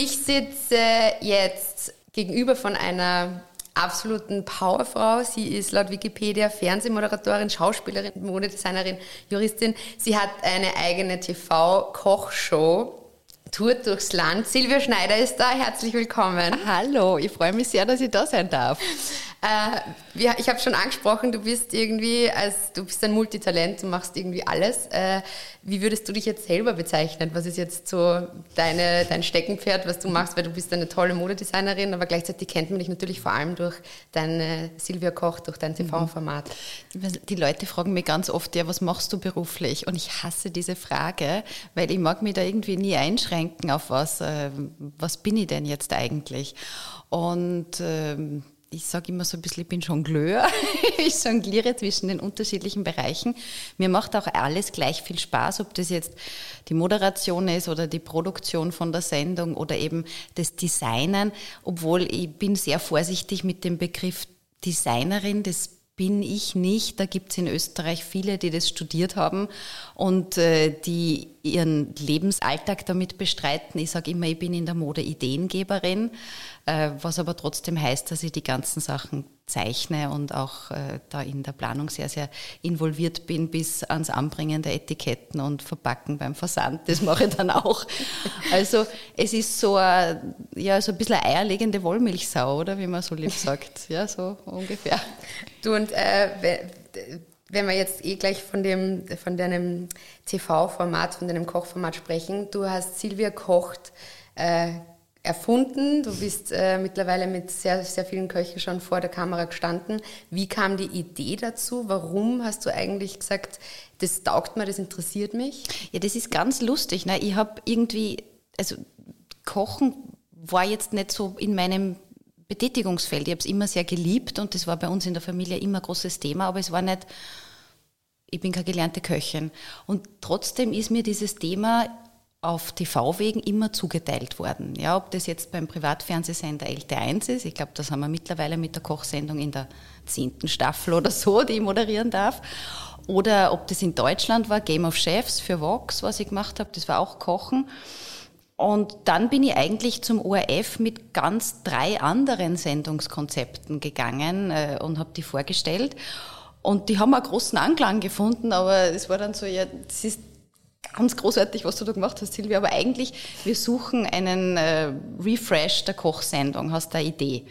Ich sitze jetzt gegenüber von einer absoluten Powerfrau. Sie ist laut Wikipedia Fernsehmoderatorin, Schauspielerin, Modedesignerin, Juristin. Sie hat eine eigene TV-Kochshow. Tourt durchs Land. Silvia Schneider ist da. Herzlich willkommen. Hallo, ich freue mich sehr, dass ich da sein darf. Äh, ja, ich habe schon angesprochen, du bist irgendwie, als du bist ein Multitalent, du machst irgendwie alles. Äh, wie würdest du dich jetzt selber bezeichnen? Was ist jetzt so deine, dein Steckenpferd, was du machst? Weil du bist eine tolle Modedesignerin, aber gleichzeitig kennt man dich natürlich vor allem durch deine Silvia Koch, durch dein TV-Format. Die Leute fragen mich ganz oft, ja, was machst du beruflich? Und ich hasse diese Frage, weil ich mag mich da irgendwie nie einschränken auf was, äh, was bin ich denn jetzt eigentlich? Und ähm, ich sage immer so ein bisschen, ich bin Jongleur. ich jongliere zwischen den unterschiedlichen Bereichen. Mir macht auch alles gleich viel Spaß, ob das jetzt die Moderation ist oder die Produktion von der Sendung oder eben das Designen, obwohl ich bin sehr vorsichtig mit dem Begriff Designerin. Das bin ich nicht. Da gibt es in Österreich viele, die das studiert haben und äh, die ihren Lebensalltag damit bestreiten. Ich sage immer, ich bin in der Mode Ideengeberin, äh, was aber trotzdem heißt, dass ich die ganzen Sachen zeichne und auch äh, da in der Planung sehr, sehr involviert bin, bis ans Anbringen der Etiketten und Verpacken beim Versand. Das mache ich dann auch. Also es ist so, ein, ja, so ein bisschen eine eierlegende Wollmilchsau, oder wie man so lieb sagt. Ja, so ungefähr. Du und äh, wenn wir jetzt eh gleich von, dem, von deinem TV-Format, von deinem Kochformat sprechen, du hast Silvia kocht äh, erfunden. Du bist äh, mittlerweile mit sehr, sehr vielen Köchen schon vor der Kamera gestanden. Wie kam die Idee dazu? Warum hast du eigentlich gesagt, das taugt mir, das interessiert mich? Ja, das ist ganz lustig. Ne? Ich habe irgendwie, also Kochen war jetzt nicht so in meinem Betätigungsfeld. Ich habe es immer sehr geliebt und das war bei uns in der Familie immer ein großes Thema, aber es war nicht, ich bin keine gelernte Köchin. Und trotzdem ist mir dieses Thema auf TV-Wegen immer zugeteilt worden. Ja, ob das jetzt beim Privatfernsehsender LT1 ist, ich glaube, das haben wir mittlerweile mit der Kochsendung in der zehnten Staffel oder so, die ich moderieren darf, oder ob das in Deutschland war, Game of Chefs für Vox, was ich gemacht habe, das war auch Kochen. Und dann bin ich eigentlich zum ORF mit ganz drei anderen Sendungskonzepten gegangen äh, und habe die vorgestellt. Und die haben einen großen Anklang gefunden, aber es war dann so, ja, das ist ganz großartig, was du da gemacht hast, Silvia. Aber eigentlich, wir suchen einen äh, Refresh der Kochsendung. Hast du eine Idee?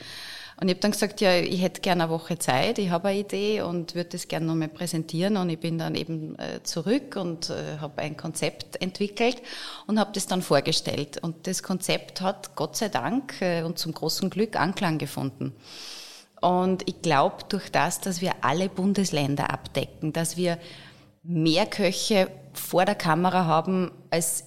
Und ich habe dann gesagt, ja, ich hätte gerne eine Woche Zeit, ich habe eine Idee und würde das gerne nochmal präsentieren. Und ich bin dann eben äh, zurück und äh, habe ein Konzept entwickelt und habe das dann vorgestellt. Und das Konzept hat Gott sei Dank äh, und zum großen Glück Anklang gefunden. Und ich glaube, durch das, dass wir alle Bundesländer abdecken, dass wir mehr Köche vor der Kamera haben als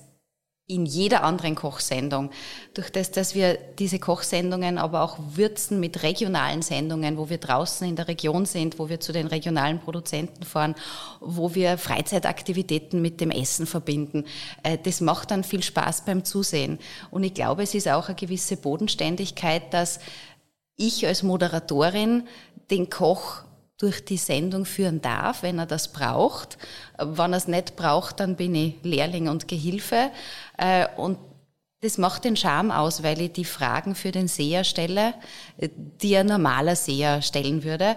in jeder anderen Kochsendung. Durch das, dass wir diese Kochsendungen aber auch würzen mit regionalen Sendungen, wo wir draußen in der Region sind, wo wir zu den regionalen Produzenten fahren, wo wir Freizeitaktivitäten mit dem Essen verbinden. Äh, das macht dann viel Spaß beim Zusehen. Und ich glaube, es ist auch eine gewisse Bodenständigkeit, dass ich als Moderatorin den Koch durch die Sendung führen darf, wenn er das braucht. Wenn er es nicht braucht, dann bin ich Lehrling und Gehilfe. Äh, und Das macht den Charme aus, weil ich die Fragen für den Seher stelle, die ein normaler Seher stellen würde.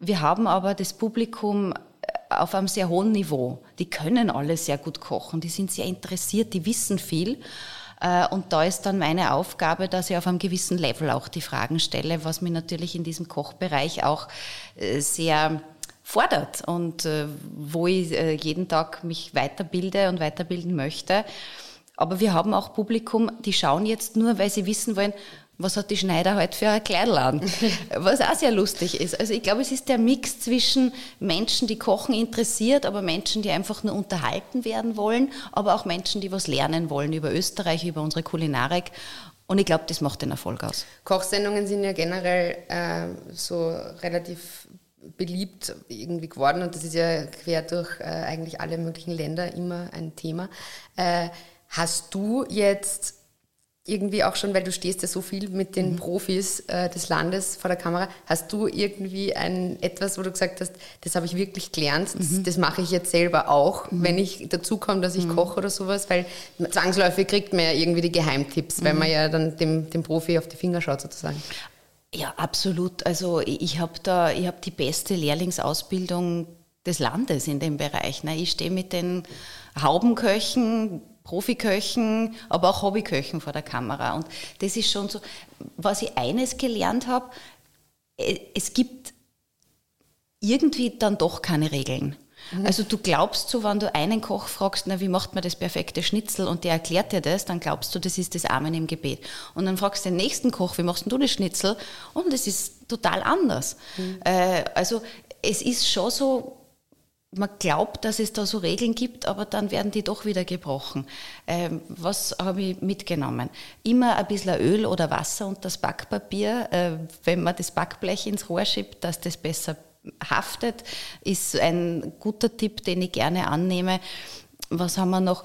Wir haben aber das Publikum auf einem sehr hohen Niveau. Die können alle sehr gut kochen, die sind sehr interessiert, die wissen viel. Äh, und da ist dann meine Aufgabe, dass ich auf einem gewissen Level auch die Fragen stelle, was mir natürlich in diesem Kochbereich auch äh, sehr fordert und äh, wo ich jeden Tag mich weiterbilde und weiterbilden möchte. Aber wir haben auch Publikum, die schauen jetzt nur, weil sie wissen wollen, was hat die Schneider heute für ein Kleidel an? Was auch sehr lustig ist. Also ich glaube, es ist der Mix zwischen Menschen, die Kochen interessiert, aber Menschen, die einfach nur unterhalten werden wollen, aber auch Menschen, die was lernen wollen über Österreich, über unsere Kulinarik. Und ich glaube, das macht den Erfolg aus. Kochsendungen sind ja generell äh, so relativ beliebt irgendwie geworden und das ist ja quer durch äh, eigentlich alle möglichen Länder immer ein Thema. Äh, hast du jetzt irgendwie auch schon, weil du stehst ja so viel mit den mhm. Profis äh, des Landes vor der Kamera, hast du irgendwie ein etwas, wo du gesagt hast, das habe ich wirklich gelernt, das, mhm. das mache ich jetzt selber auch, mhm. wenn ich dazu komme, dass ich mhm. koche oder sowas, weil zwangsläufig kriegt man ja irgendwie die Geheimtipps, weil man mhm. ja dann dem, dem Profi auf die Finger schaut sozusagen. Ja, absolut. Also ich habe da, ich habe die beste Lehrlingsausbildung des Landes in dem Bereich. Ne? Ich stehe mit den Haubenköchen, Profiköchen, aber auch Hobbyköchen vor der Kamera. Und das ist schon so, was ich eines gelernt habe, es gibt irgendwie dann doch keine Regeln. Mhm. Also du glaubst so, wenn du einen Koch fragst, na, wie macht man das perfekte Schnitzel und der erklärt dir das, dann glaubst du, das ist das Amen im Gebet. Und dann fragst du den nächsten Koch, wie machst du das Schnitzel? Und es ist total anders. Mhm. Äh, also es ist schon so, man glaubt, dass es da so Regeln gibt, aber dann werden die doch wieder gebrochen. Ähm, was habe ich mitgenommen? Immer ein bisschen Öl oder Wasser und das Backpapier, äh, wenn man das Backblech ins Rohr schiebt, dass das besser haftet, ist ein guter Tipp, den ich gerne annehme was haben wir noch?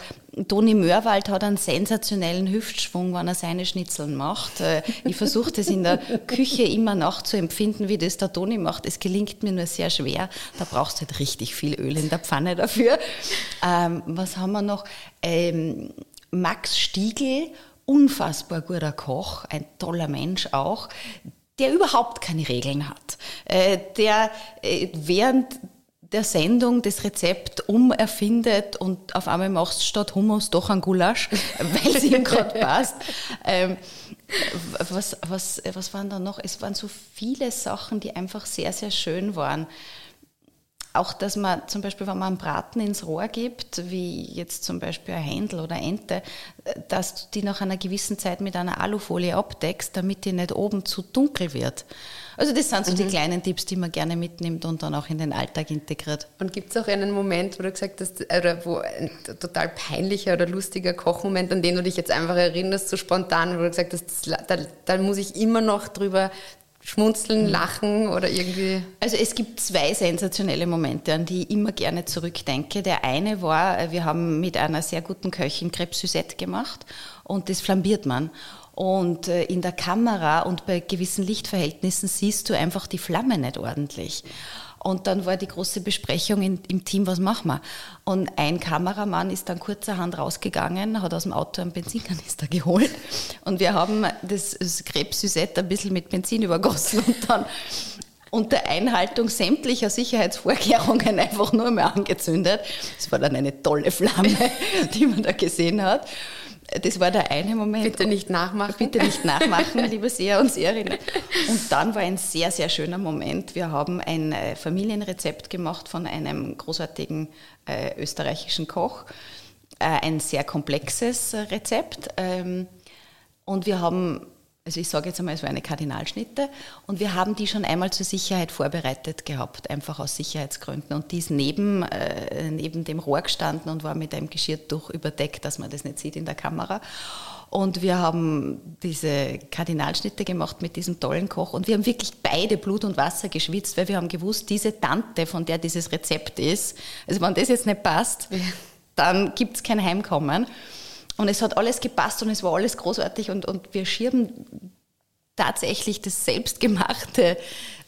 Toni Mörwald hat einen sensationellen Hüftschwung, wenn er seine Schnitzeln macht. Äh, ich versuche das in der Küche immer nachzuempfinden, wie das der Toni macht. Es gelingt mir nur sehr schwer. Da brauchst du halt richtig viel Öl in der Pfanne dafür. Ähm, was haben wir noch? Ähm, Max Stiegel, unfassbar guter Koch, ein toller Mensch auch der überhaupt keine Regeln hat, äh, der äh, während der Sendung das Rezept umerfindet und auf einmal machst du statt Hummus doch ein Gulasch, weil es ihm gerade passt. Ähm, was, was, was waren da noch? Es waren so viele Sachen, die einfach sehr, sehr schön waren. Auch, dass man zum Beispiel, wenn man einen Braten ins Rohr gibt, wie jetzt zum Beispiel ein Händel oder Ente, dass du die nach einer gewissen Zeit mit einer Alufolie abdeckst, damit die nicht oben zu dunkel wird. Also das sind so mhm. die kleinen Tipps, die man gerne mitnimmt und dann auch in den Alltag integriert. Und gibt es auch einen Moment, wo du gesagt hast, oder wo ein total peinlicher oder lustiger Kochmoment, an den du dich jetzt einfach erinnerst, so spontan, wo du gesagt hast, da, da muss ich immer noch drüber schmunzeln, mhm. lachen oder irgendwie? Also es gibt zwei sensationelle Momente, an die ich immer gerne zurückdenke. Der eine war, äh, wir haben mit einer sehr guten Köchin Crêpe Suzette gemacht und das flambiert man. Und äh, in der Kamera und bei gewissen Lichtverhältnissen siehst du einfach die Flamme nicht ordentlich. Und dann war die große Besprechung in, im Team, was machen wir? Und ein Kameramann ist dann kurzerhand rausgegangen, hat aus dem Auto einen Benzinkanister geholt. Und wir haben das, das Krebssüsett ein bisschen mit Benzin übergossen und dann unter Einhaltung sämtlicher Sicherheitsvorkehrungen einfach nur mehr angezündet. Das war dann eine tolle Flamme, die man da gesehen hat. Das war der eine Moment. Bitte nicht nachmachen. Bitte nicht nachmachen, liebe Seher und Seherinnen. Und dann war ein sehr, sehr schöner Moment. Wir haben ein äh, Familienrezept gemacht von einem großartigen äh, österreichischen Koch. Äh, ein sehr komplexes Rezept. Ähm, und wir haben also ich sage jetzt einmal, es war eine Kardinalschnitte und wir haben die schon einmal zur Sicherheit vorbereitet gehabt, einfach aus Sicherheitsgründen. Und die ist neben, äh, neben dem Rohr gestanden und war mit einem Geschirrtuch überdeckt, dass man das nicht sieht in der Kamera. Und wir haben diese Kardinalschnitte gemacht mit diesem tollen Koch und wir haben wirklich beide Blut und Wasser geschwitzt, weil wir haben gewusst, diese Tante, von der dieses Rezept ist, also wenn das jetzt nicht passt, dann gibt es kein Heimkommen. Und es hat alles gepasst und es war alles großartig und, und wir schieben tatsächlich das selbstgemachte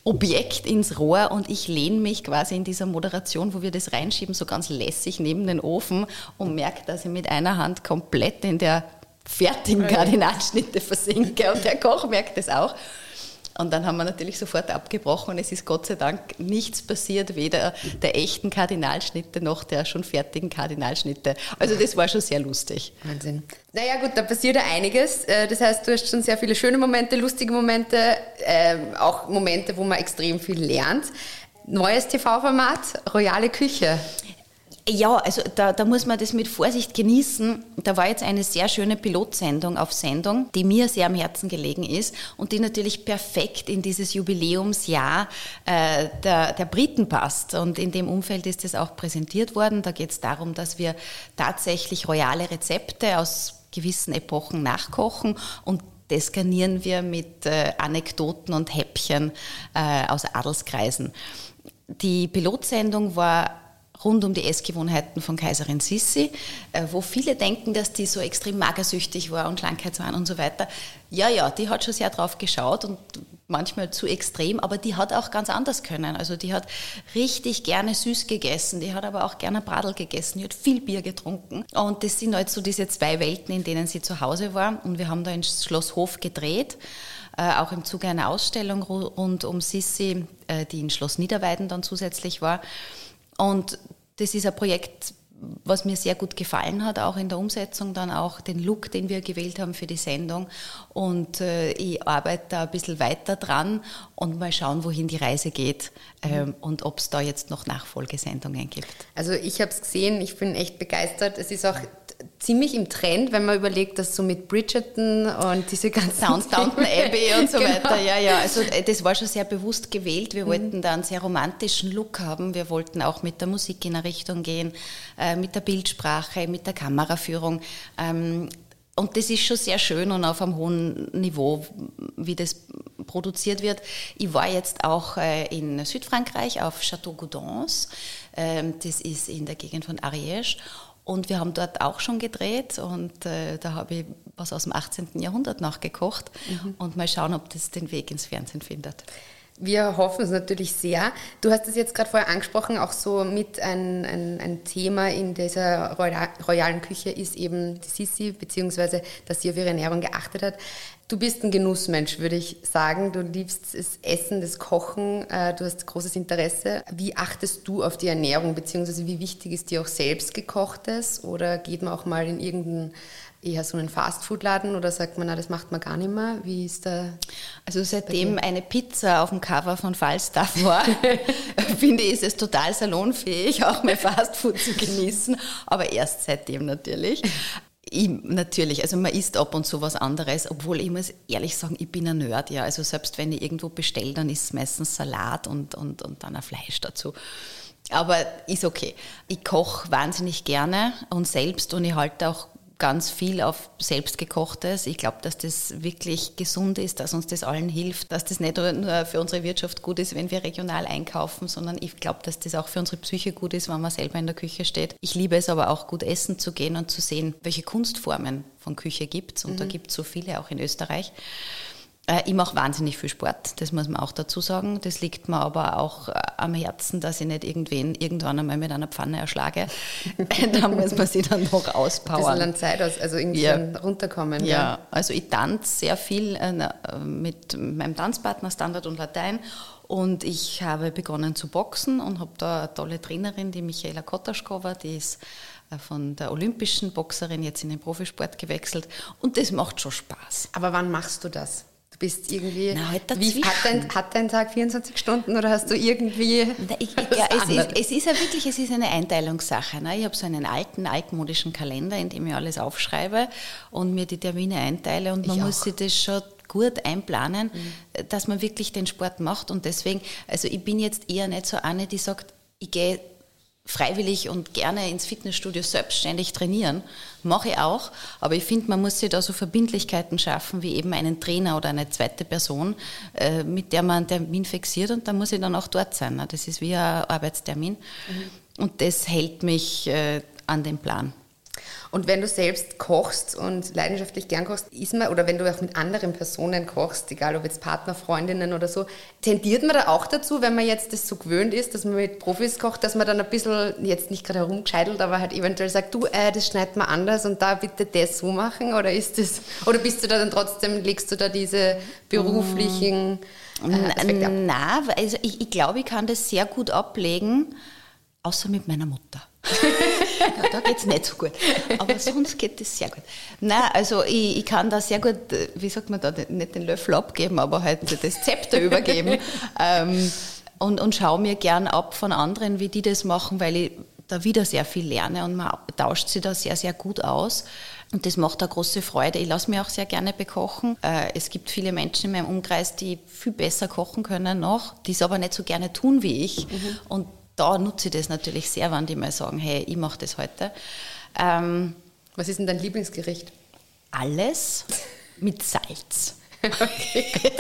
Objekt ins Rohr und ich lehne mich quasi in dieser Moderation, wo wir das reinschieben, so ganz lässig neben den Ofen und merke, dass ich mit einer Hand komplett in der fertigen Kardinalschnitte versinke und der Koch merkt das auch. Und dann haben wir natürlich sofort abgebrochen und es ist Gott sei Dank nichts passiert, weder der echten Kardinalschnitte noch der schon fertigen Kardinalschnitte. Also das war schon sehr lustig. Wahnsinn. Naja gut, da passiert ja einiges. Äh, das heißt, du hast schon sehr viele schöne Momente, lustige Momente, ähm, auch Momente, wo man extrem viel lernt. Neues TV-Format, Royale Küche. Ja, also da, da muss man das mit Vorsicht genießen. Da war jetzt eine sehr schöne Pilotsendung auf Sendung, die mir sehr am Herzen gelegen ist und die natürlich perfekt in dieses Jubiläumsjahr äh, der, der Briten passt. Und in dem Umfeld ist das auch präsentiert worden. Da geht es darum, dass wir tatsächlich royale Rezepte aus gewissen Epochen nachkochen und das garnieren wir mit äh, Anekdoten und Häppchen äh, aus Adelskreisen. Die Pilotsendung war rund um die Essgewohnheiten von Kaiserin Sissi, äh, wo viele denken, dass die so extrem magersüchtig war und Schlankheitswahn und so weiter. Ja, ja, die hat schon sehr drauf geschaut und manchmal zu extrem, aber die hat auch ganz anders können. Also die hat richtig gerne süß gegessen, die hat aber auch gerne Bradel gegessen, die hat viel Bier getrunken. Und das sind halt so diese zwei Welten, in denen sie zu Hause war. Und wir haben da in Schloss Hof gedreht äh, auch im Zuge einer Ausstellung rund um Sissi, äh, die in Schloss Niederweiden dann zusätzlich war. Und das ist ein Projekt, was mir sehr gut gefallen hat, auch in der Umsetzung, dann auch den Look, den wir gewählt haben für die Sendung. Und äh, ich arbeite da ein bisschen weiter dran und mal schauen, wohin die Reise geht ähm, und ob es da jetzt noch Nachfolgesendungen gibt. Also ich habe es gesehen, ich bin echt begeistert. Es ist auch ziemlich im Trend, wenn man überlegt, dass so mit Bridgerton und diese ganzen Downton Abbey und so genau. weiter. Ja, ja, also äh, das war schon sehr bewusst gewählt. Wir mhm. wollten da einen sehr romantischen Look haben. Wir wollten auch mit der Musik in eine Richtung gehen, äh, mit der Bildsprache, mit der Kameraführung. Ähm, und das ist schon sehr schön und auf einem hohen Niveau, wie das produziert wird. Ich war jetzt auch äh, in Südfrankreich auf Château Gaudens. Ähm, das ist in der Gegend von Ariège. Und wir haben dort auch schon gedreht und äh, da habe ich was aus dem 18. Jahrhundert nachgekocht mhm. und mal schauen, ob das den Weg ins Fernsehen findet. Wir hoffen es natürlich sehr. Du hast es jetzt gerade vorher angesprochen, auch so mit ein, ein, ein Thema in dieser royalen Küche ist eben die Sissi, beziehungsweise dass sie auf ihre Ernährung geachtet hat. Du bist ein Genussmensch, würde ich sagen. Du liebst das Essen, das Kochen, äh, du hast großes Interesse. Wie achtest du auf die Ernährung, beziehungsweise wie wichtig ist dir auch selbst gekochtes? Oder geht man auch mal in irgendeinen eher so einen Fastfood-Laden oder sagt man, na, das macht man gar nicht mehr? Wie ist da? Also seitdem eine Pizza auf dem Cover von Falstaff war, finde ich, ist es total salonfähig, auch mal Fastfood zu genießen, aber erst seitdem natürlich. Ich, natürlich, also man isst ab und zu was anderes, obwohl ich muss ehrlich sagen, ich bin ein Nerd, ja. Also selbst wenn ich irgendwo bestelle, dann ist es meistens Salat und, und, und dann ein Fleisch dazu. Aber ist okay. Ich koche wahnsinnig gerne und selbst und ich halte auch ganz viel auf selbstgekochtes. Ich glaube, dass das wirklich gesund ist, dass uns das allen hilft, dass das nicht nur für unsere Wirtschaft gut ist, wenn wir regional einkaufen, sondern ich glaube, dass das auch für unsere Psyche gut ist, wenn man selber in der Küche steht. Ich liebe es aber auch, gut essen zu gehen und zu sehen, welche Kunstformen von Küche gibt es. Und mhm. da gibt es so viele auch in Österreich. Äh, ich mache wahnsinnig viel Sport, das muss man auch dazu sagen. Das liegt mir aber auch äh, am Herzen, dass ich nicht irgendwen irgendwann einmal mit einer Pfanne erschlage. da muss man sich dann noch auspowern. Ein bisschen Zeit aus, also irgendwie ja. runterkommen. Ja. ja, also ich tanze sehr viel äh, mit meinem Tanzpartner Standard und Latein und ich habe begonnen zu boxen und habe da eine tolle Trainerin, die Michaela Kotaschkova, die ist von der olympischen Boxerin jetzt in den Profisport gewechselt und das macht schon Spaß. Aber wann machst du das? Du bist irgendwie. Na, halt wie, hat, dein, hat dein Tag 24 Stunden oder hast du irgendwie. Na, ich, ja, es, ist, es ist ja wirklich es ist eine Einteilungssache. Ne? Ich habe so einen alten, altmodischen Kalender, in dem ich alles aufschreibe und mir die Termine einteile und man ich muss auch. sich das schon gut einplanen, mhm. dass man wirklich den Sport macht. Und deswegen, also ich bin jetzt eher nicht so eine, die sagt, ich gehe freiwillig und gerne ins Fitnessstudio selbstständig trainieren. Mache ich auch, aber ich finde, man muss sich da so Verbindlichkeiten schaffen, wie eben einen Trainer oder eine zweite Person, äh, mit der man einen Termin fixiert und da muss ich dann auch dort sein. Ne? Das ist wie ein Arbeitstermin. Mhm. Und das hält mich äh, an den Plan. Und wenn du selbst kochst und leidenschaftlich gern kochst, ist man, oder wenn du auch mit anderen Personen kochst, egal ob jetzt Partner, Freundinnen oder so, tendiert man da auch dazu, wenn man jetzt das so gewöhnt ist, dass man mit Profis kocht, dass man dann ein bisschen, jetzt nicht gerade herumgescheitelt, aber halt eventuell sagt, du, äh, das schneidet man anders und da bitte das so machen? Oder ist das, oder bist du da dann trotzdem, legst du da diese beruflichen äh, Aspekte ab? Na, also ich, ich glaube, ich kann das sehr gut ablegen, außer mit meiner Mutter. ja, da geht es nicht so gut. Aber sonst geht es sehr gut. Nein, also ich, ich, kann da sehr gut, wie sagt man da, nicht den Löffel abgeben, aber halt das Zepter übergeben. Ähm, und, und schaue mir gern ab von anderen, wie die das machen, weil ich da wieder sehr viel lerne und man tauscht sich da sehr, sehr gut aus. Und das macht eine große Freude. Ich lasse mich auch sehr gerne bekochen. Äh, es gibt viele Menschen in meinem Umkreis, die viel besser kochen können noch, die es aber nicht so gerne tun wie ich. Mhm. Und da nutze ich das natürlich sehr, wenn die mal sagen, hey, ich mache das heute. Ähm, Was ist denn dein Lieblingsgericht? Alles mit Salz. Okay.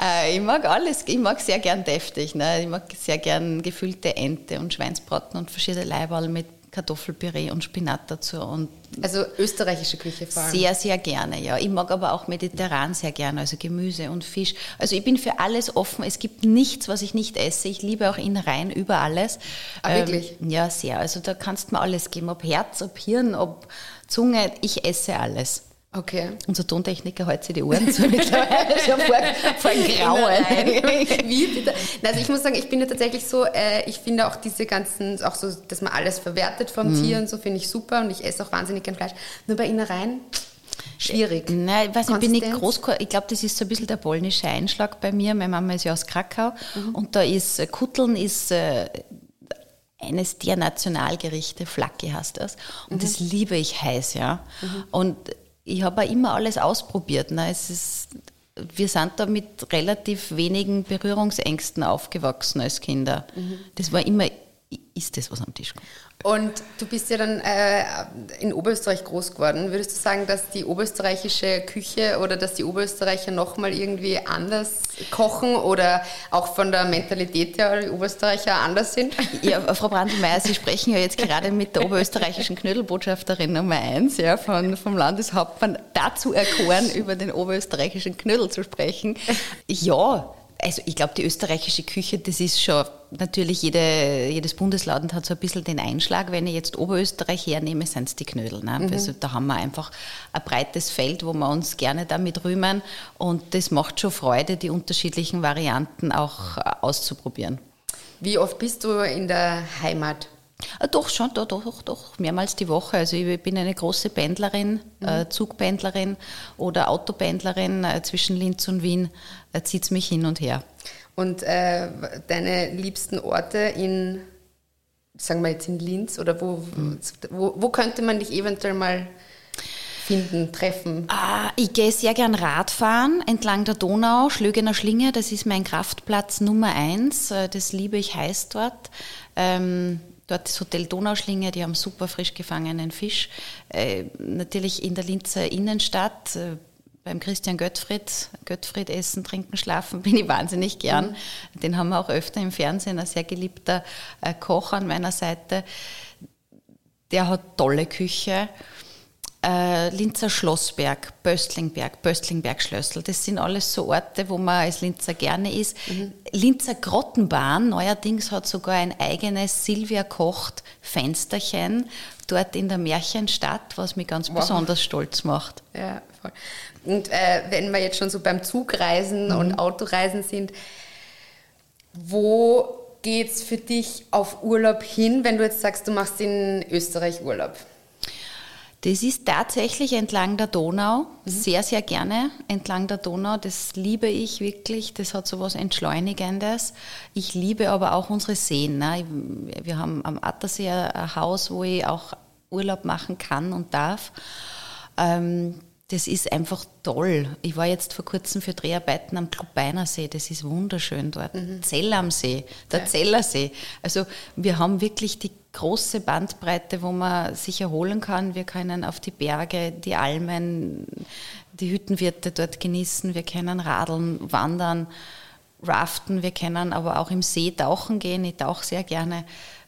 äh, ich mag alles. Ich mag sehr gern deftig. Ne? Ich mag sehr gern gefüllte Ente und Schweinsbraten und verschiedene Leiberl mit Kartoffelpüree und Spinat dazu. Und also österreichische Küche vor allem? Sehr, sehr gerne, ja. Ich mag aber auch mediterran sehr gerne, also Gemüse und Fisch. Also ich bin für alles offen. Es gibt nichts, was ich nicht esse. Ich liebe auch Innereien über alles. Ah, ähm, wirklich? Ja, sehr. Also da kannst du mir alles geben, ob Herz, ob Hirn, ob Zunge. Ich esse alles. Okay. Unser Tontechniker sich die Ohren zu mittlerweile schon vor, vor Grauen. Wie bitte? Also ich muss sagen, ich bin ja tatsächlich so, äh, ich finde auch diese ganzen, auch so, dass man alles verwertet vom mhm. Tier und so, finde ich super und ich esse auch wahnsinnig gern Fleisch. Nur bei Innereien schwierig. Nein, ich weiß nicht, bin ich groß, ich glaube, das ist so ein bisschen der polnische Einschlag bei mir. Meine Mama ist ja aus Krakau mhm. und da ist äh, Kutteln ist äh, eines der Nationalgerichte, Flacke heißt das. Und mhm. das liebe ich heiß, ja. Mhm. Und ich habe auch immer alles ausprobiert. Ne? Es ist, wir sind da mit relativ wenigen Berührungsängsten aufgewachsen als Kinder. Mhm. Das war immer, ist das, was am Tisch kommt. Und du bist ja dann äh, in Oberösterreich groß geworden. Würdest du sagen, dass die oberösterreichische Küche oder dass die Oberösterreicher nochmal irgendwie anders kochen oder auch von der Mentalität her die Oberösterreicher anders sind? Ja, Frau Brandl-Meyer, Sie sprechen ja jetzt gerade mit der oberösterreichischen Knödelbotschafterin Nummer eins ja, von, vom Landeshauptmann dazu erkoren, über den oberösterreichischen Knödel zu sprechen. Ja, also ich glaube, die österreichische Küche, das ist schon natürlich, jede, jedes Bundesland hat so ein bisschen den Einschlag. Wenn ich jetzt Oberösterreich hernehme, sind es die Knödel. Ne? Mhm. Also da haben wir einfach ein breites Feld, wo wir uns gerne damit rühmen. Und das macht schon Freude, die unterschiedlichen Varianten auch auszuprobieren. Wie oft bist du in der Heimat? Ah, doch, schon, doch, doch, doch, mehrmals die Woche. Also ich bin eine große Pendlerin, mhm. äh, Zugpendlerin oder Autopendlerin äh, zwischen Linz und Wien, äh, zieht es mich hin und her. Und äh, deine liebsten Orte in, sagen wir jetzt in Linz oder wo, mhm. wo, wo könnte man dich eventuell mal finden, treffen? Ah, ich gehe sehr gern Radfahren entlang der Donau, Schlögener Schlinge, das ist mein Kraftplatz Nummer eins. Das liebe ich heiß dort. Ähm, Dort das Hotel Donauschlinge, die haben super frisch gefangenen Fisch. Äh, natürlich in der Linzer Innenstadt, äh, beim Christian Göttfried, Göttfried essen, trinken, schlafen, bin ich wahnsinnig gern. Mhm. Den haben wir auch öfter im Fernsehen, ein sehr geliebter äh, Koch an meiner Seite. Der hat tolle Küche äh, Linzer Schlossberg, Böstlingberg, Böstlingberg-Schlössl. Das sind alles so Orte, wo man als Linzer gerne ist. Mhm. Linzer Grottenbahn neuerdings hat sogar ein eigenes Silvia Kocht Fensterchen dort in der Märchenstadt, was mich ganz wow. besonders stolz macht. Ja, voll. Und äh, wenn wir jetzt schon so beim Zugreisen mhm. und Autoreisen sind, wo geht es für dich auf Urlaub hin, wenn du jetzt sagst, du machst in Österreich Urlaub? Das ist tatsächlich entlang der Donau, mhm. sehr, sehr gerne entlang der Donau. Das liebe ich wirklich. Das hat so was Entschleunigendes. Ich liebe aber auch unsere Seen. Ne? Wir haben am Attersee ein Haus, wo ich auch Urlaub machen kann und darf. Ähm, das ist einfach toll. Ich war jetzt vor kurzem für Dreharbeiten am Klubeinersee. Das ist wunderschön dort. Mhm. Zell am See, der ja. Zellersee. Also wir haben wirklich die große Bandbreite, wo man sich erholen kann. Wir können auf die Berge, die Almen, die Hüttenwirte dort genießen. Wir können radeln, wandern, raften. Wir können aber auch im See tauchen gehen. Ich tauche sehr gerne.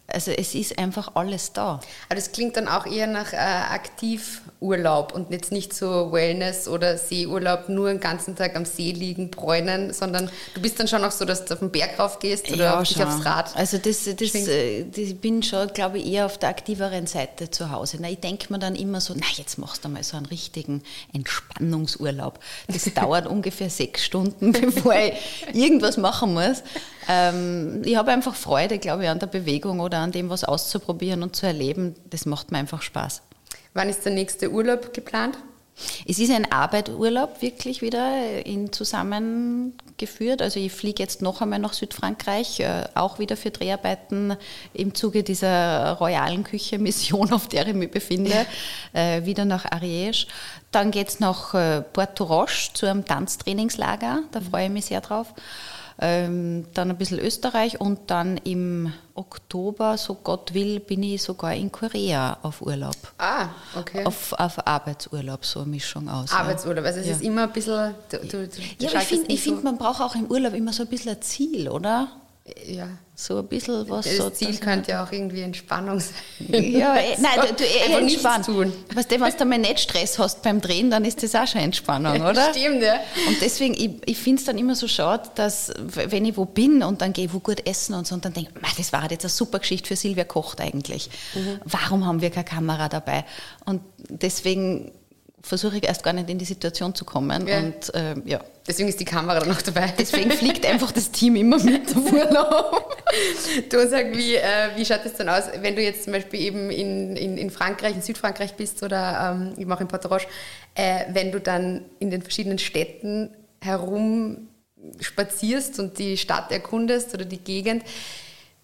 Also es ist einfach alles da. Aber das klingt dann auch eher nach äh, Aktivurlaub und jetzt nicht so Wellness oder Seeurlaub, nur den ganzen Tag am See liegen, bräunen, sondern du bist dann schon auch so, dass du auf den Berg rauf gehst oder ja, dich aufs Rad. Also das, das, äh, das, ich bin schon, glaube ich, eher auf der aktiveren Seite zu Hause. Na, ich denke mir dann immer so, na, jetzt machst du mal so einen richtigen Entspannungsurlaub. Das dauert ungefähr sechs Stunden, bevor ich irgendwas machen muss. Ähm, ich habe einfach Freude, glaube ich, an der Bewegung oder an dem, was auszuprobieren und zu erleben. Das macht mir einfach Spaß. Wann ist der nächste Urlaub geplant? Es ist ein Arbeitsurlaub wirklich wieder in zusammengeführt. Also ich fliege jetzt noch einmal nach Südfrankreich, äh, auch wieder für Dreharbeiten im Zuge dieser royalen Küche-Mission, auf der ich mich befinde, äh, wieder nach Ariège. Dann geht es nach äh, Porto Roche zu einem Tanztrainingslager, da freue ich mich sehr drauf. Ähm, dann ein bisschen Österreich und dann im Oktober, so Gott will, bin ich sogar in Korea auf Urlaub. Ah, okay. Auf, auf Arbeitsurlaub, so eine Mischung aus. Arbeitsurlaub. Also es Ja. ist immer ein bisschen. Du, du, du Ja, aber ich finde, ich find, man braucht auch im Urlaub immer so ein bisschen ein Ziel, oder? Ja. So ein bisschen was. Das so, Ziel könnte ja auch irgendwie Entspannung sein. Ja, eh, nein, du, du eh Einfach tun. Weißt du, wenn du mal nicht Stress hast beim Drehen, dann ist das auch schon Entspannung, oder? Stimmt, ja. Und deswegen, ich, ich finde es dann immer so schade, dass, wenn ich wo bin und dann gehe ich wo gut essen und so, und dann denke ich, "Ma, das war jetzt eine super Geschichte für Silvia Kocht eigentlich. Mhm. Warum haben wir keine Kamera dabei? Und deswegen versuche ich erst gar nicht in die Situation zu kommen. Ja. Und ähm, ja, Deswegen ist die Kamera dann noch dabei. deswegen fliegt einfach das Team immer mit auf Urlaub. Du sag, wie, äh, wie schaut es dann aus, wenn du jetzt zum Beispiel eben in, in, in Frankreich, in Südfrankreich bist oder ähm, eben auch in Porto Roche, äh, wenn du dann in den verschiedenen Städten herum spazierst und die Stadt erkundest oder die Gegend,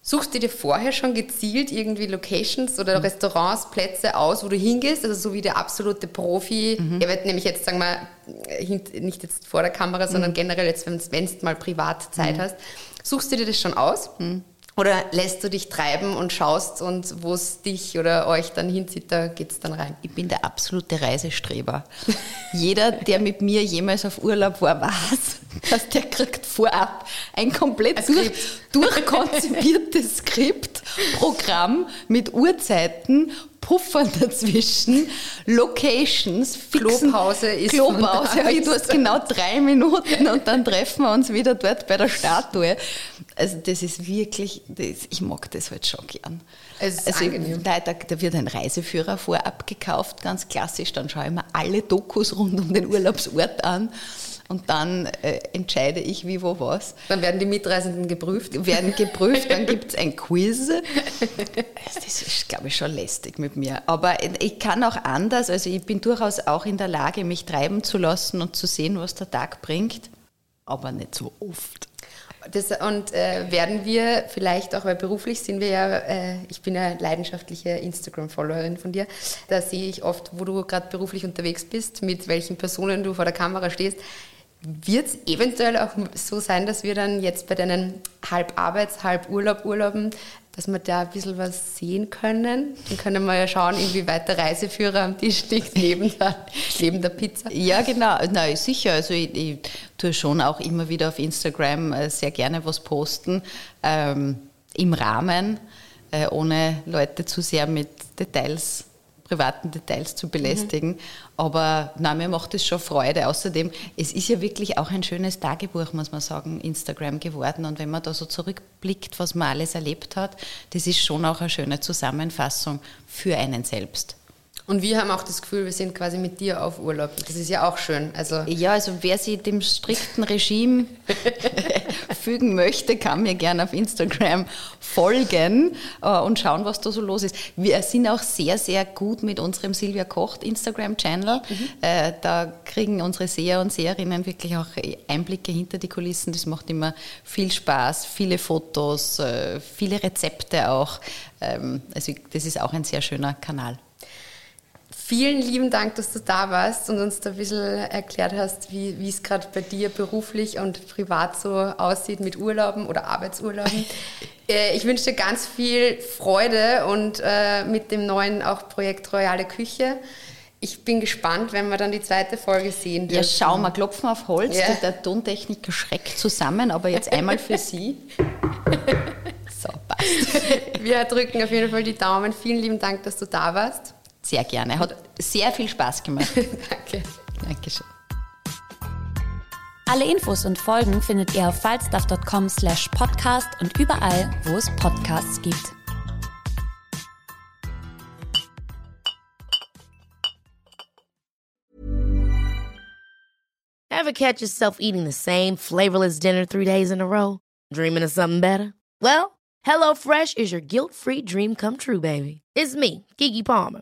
suchst du dir vorher schon gezielt irgendwie Locations oder Restaurants, Plätze aus, wo du hingehst, also so wie der absolute Profi, er wird nämlich jetzt, sagen wir, nicht jetzt vor der Kamera, sondern generell jetzt, wenn du mal privat Zeit hast, suchst du dir das schon aus? Oder lässt du dich treiben und schaust und wo es dich oder euch dann hinzieht, da geht es dann rein? Ich bin der absolute Reisestreber. Jeder, der mit mir jemals auf Urlaub war, weiß, dass der kriegt vorab ein komplett Ein durch, durchkonzipiertes Skript, Programm mit Uhrzeiten, Puffern dazwischen, Locations, fixen Klopause ist Klopause. du hast genau drei Minuten und dann treffen wir uns wieder dort bei der Statue. Also das ist wirklich, das, ich mag das halt schon gern. Es ist also angenehm. da, da, da wird ein Reiseführer vorab gekauft, ganz klassisch. Dann schaue ich mir alle Dokus rund um den Urlaubsort an und dann äh, entscheide ich, wie, wo, was. Dann werden die Mitreisenden geprüft. Werden geprüft, dann gibt es ein Quiz. Das ist, glaube ich, schon lästig mit mir. Aber ich kann auch anders. Also ich bin durchaus auch in der Lage, mich treiben zu lassen und zu sehen, was der Tag bringt. Aber nicht so oft. Das, und äh, werden wir vielleicht auch, weil beruflich sind wir ja, äh, ich bin ja leidenschaftliche Instagram-Followerin von dir, da sehe ich oft, wo du gerade beruflich unterwegs bist, mit welchen Personen du vor der Kamera stehst. Wird es eventuell auch so sein, dass wir dann jetzt bei deinen halb Arbeits-, halb Urlaub-Urlauben, dass wir da ein bisschen was sehen können? Dann können wir ja schauen, inwieweit der Reiseführer am Tisch liegt, neben der, neben der Pizza. Ja, genau. Nein, sicher. Also ich, ich tue schon auch immer wieder auf Instagram äh, sehr gerne was posten, ähm, im Rahmen, äh, ohne Leute zu sehr mit Details, privaten Details zu belästigen. Aber nein, mir macht es schon Freude. Außerdem, es ist ja wirklich auch ein schönes Tagebuch, muss man sagen, Instagram geworden. Und wenn man da so zurückblickt, was man alles erlebt hat, das ist schon auch eine schöne Zusammenfassung für einen selbst. Und wir haben auch das Gefühl, wir sind quasi mit dir auf Urlaub. Das ist ja auch schön. Also Ja, also wer sich dem strikten Regime fügen möchte, kann mir gerne auf Instagram folgen äh, und schauen, was da so los ist. Wir sind auch sehr, sehr gut mit unserem Silvia Kocht Instagram-Channel. Äh, da kriegen unsere Seher und Seherinnen wirklich auch Einblicke hinter die Kulissen. Das macht immer viel Spaß, viele Fotos, äh, viele Rezepte auch. Ähm, also das ist auch ein sehr schöner Kanal. Vielen lieben Dank, dass du da warst und uns da ein bisschen erklärt hast, wie, es gerade bei dir beruflich und privat so aussieht mit Urlauben oder Arbeitsurlauben. Äh, ich wünsche dir ganz viel Freude und äh, mit dem neuen auch Projekt Royale Küche. Ich bin gespannt, wenn wir dann die zweite Folge sehen Ja, dürfen. schau mal, klopfen auf Holz. Ja. Der, der Tontechniker schreckt zusammen, aber jetzt einmal für Sie. So, passt. Wir drücken auf jeden Fall die Daumen. Vielen lieben Dank, dass du da warst. Sehr gerne. Hat sehr viel Spaß gemacht. Danke. Dankeschön. Alle Infos und Folgen findet ihr auf falstaff.com slash podcast und überall, wo es Podcasts gibt. Ever catch yourself eating the same flavorless dinner three days in a row? Dreaming of something better? Well, HelloFresh is your guilt-free dream come true, baby. It's me, Kiki Palmer.